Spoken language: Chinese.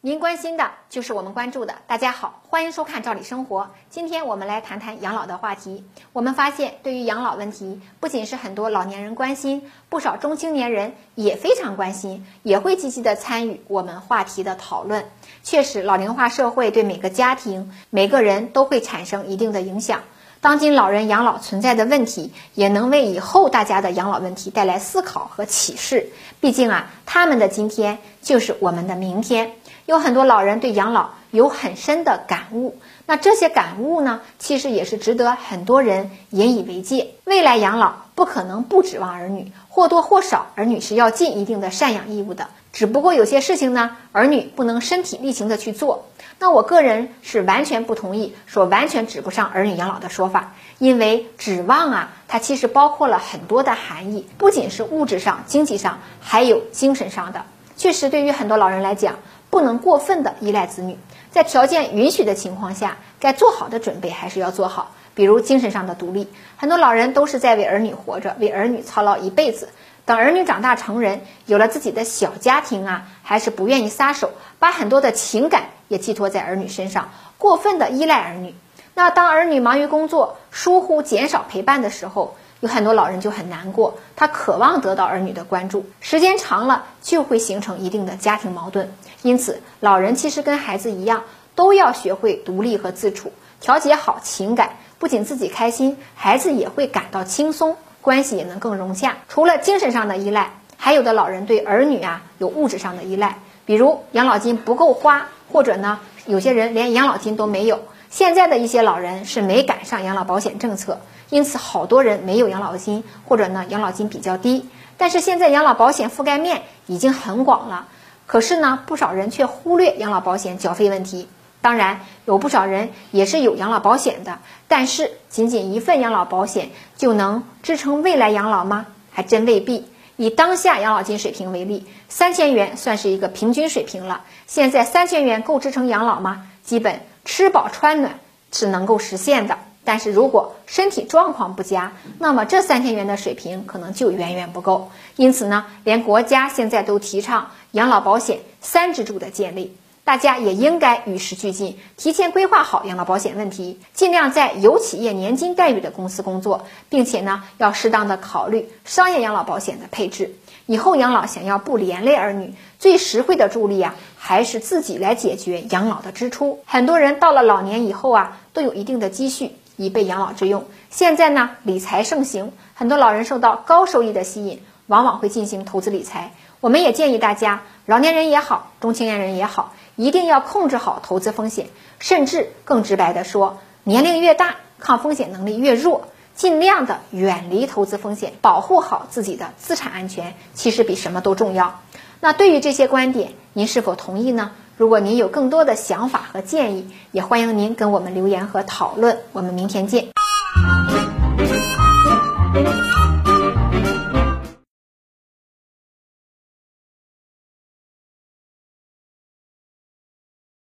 您关心的就是我们关注的。大家好，欢迎收看《赵理生活》。今天我们来谈谈养老的话题。我们发现，对于养老问题，不仅是很多老年人关心，不少中青年人也非常关心，也会积极的参与我们话题的讨论。确实，老龄化社会对每个家庭、每个人都会产生一定的影响。当今老人养老存在的问题，也能为以后大家的养老问题带来思考和启示。毕竟啊，他们的今天就是我们的明天。有很多老人对养老有很深的感悟，那这些感悟呢，其实也是值得很多人引以为戒。未来养老不可能不指望儿女，或多或少，儿女是要尽一定的赡养义务的。只不过有些事情呢，儿女不能身体力行的去做。那我个人是完全不同意说完全指不上儿女养老的说法，因为指望啊，它其实包括了很多的含义，不仅是物质上、经济上，还有精神上的。确实，对于很多老人来讲，不能过分的依赖子女，在条件允许的情况下，该做好的准备还是要做好，比如精神上的独立。很多老人都是在为儿女活着，为儿女操劳一辈子。等儿女长大成人，有了自己的小家庭啊，还是不愿意撒手，把很多的情感也寄托在儿女身上，过分的依赖儿女。那当儿女忙于工作，疏忽减少陪伴的时候，有很多老人就很难过，他渴望得到儿女的关注，时间长了就会形成一定的家庭矛盾。因此，老人其实跟孩子一样，都要学会独立和自处，调节好情感，不仅自己开心，孩子也会感到轻松。关系也能更融洽。除了精神上的依赖，还有的老人对儿女啊有物质上的依赖，比如养老金不够花，或者呢有些人连养老金都没有。现在的一些老人是没赶上养老保险政策，因此好多人没有养老金，或者呢养老金比较低。但是现在养老保险覆盖面已经很广了，可是呢不少人却忽略养老保险缴费问题。当然，有不少人也是有养老保险的，但是仅仅一份养老保险就能支撑未来养老吗？还真未必。以当下养老金水平为例，三千元算是一个平均水平了。现在三千元够支撑养老吗？基本吃饱穿暖是能够实现的，但是如果身体状况不佳，那么这三千元的水平可能就远远不够。因此呢，连国家现在都提倡养老保险三支柱的建立。大家也应该与时俱进，提前规划好养老保险问题，尽量在有企业年金待遇的公司工作，并且呢，要适当的考虑商业养老保险的配置。以后养老想要不连累儿女，最实惠的助力啊，还是自己来解决养老的支出。很多人到了老年以后啊，都有一定的积蓄以备养老之用。现在呢，理财盛行，很多老人受到高收益的吸引，往往会进行投资理财。我们也建议大家，老年人也好，中青年人也好。一定要控制好投资风险，甚至更直白的说，年龄越大，抗风险能力越弱，尽量的远离投资风险，保护好自己的资产安全，其实比什么都重要。那对于这些观点，您是否同意呢？如果您有更多的想法和建议，也欢迎您跟我们留言和讨论。我们明天见。